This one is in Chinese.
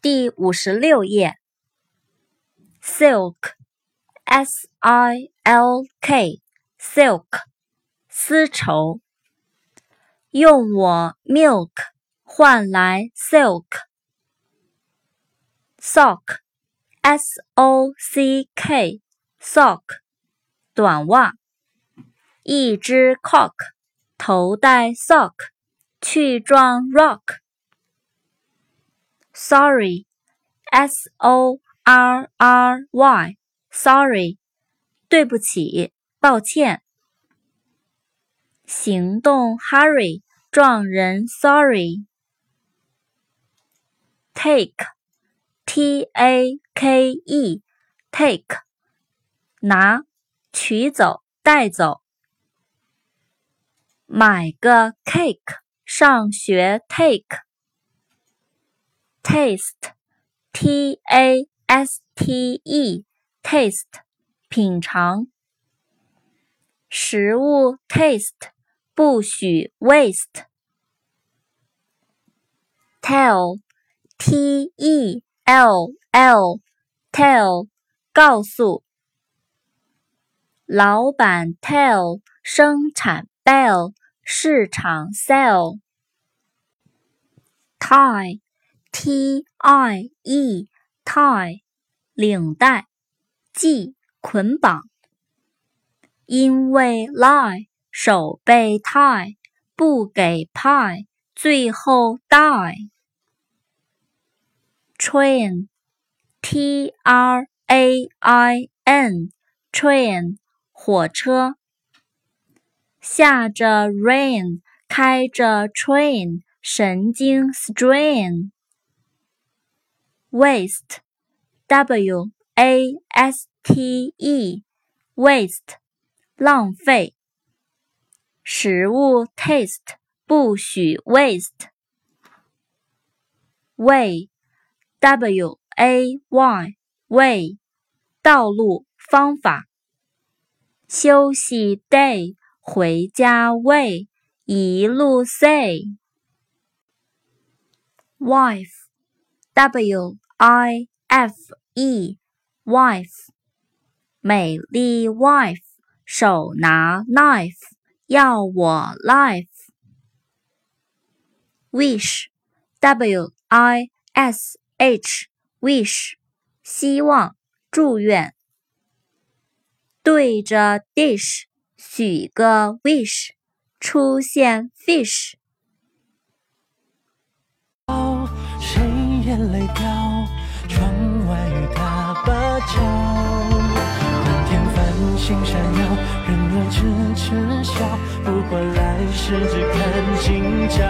第五十六页。silk，s i l k，silk，丝绸。用我 milk 换来 silk。sock，s o c k，sock，短袜。一只 cock 头戴 sock，去撞 rock。Sorry，S O R R Y，Sorry，对不起，抱歉。行动 Hurry，撞人 Sorry。Take，T A K E，Take，拿，取走，带走。买个 cake，上学 take。taste，t a s t e，taste，品尝。食物 taste，不许 waste。tell，t e l l，tell，告诉。老板 tell，生产 bell，市场 sell。tie。 T I E tie 领带系捆绑，因为 lie 手被 tie 不给 pie，，最后 die。Train T R A I N train 火车，下着 rain 开着 train 神经 strain。waste, w a s t e, waste，浪费。食物 taste，不许 waste。way, w a y, way，道路方法。休息 day，回家 way，一路 say。wife。 W I F E，wife，美丽 wife，手拿 knife，要我 life。wish，W I S H，wish，希望，祝愿。对着 dish，许个 wish，出现 fish。 眼泪掉，窗外雨打芭蕉，满天繁星闪耀，人儿痴痴笑，不管来世只看今朝。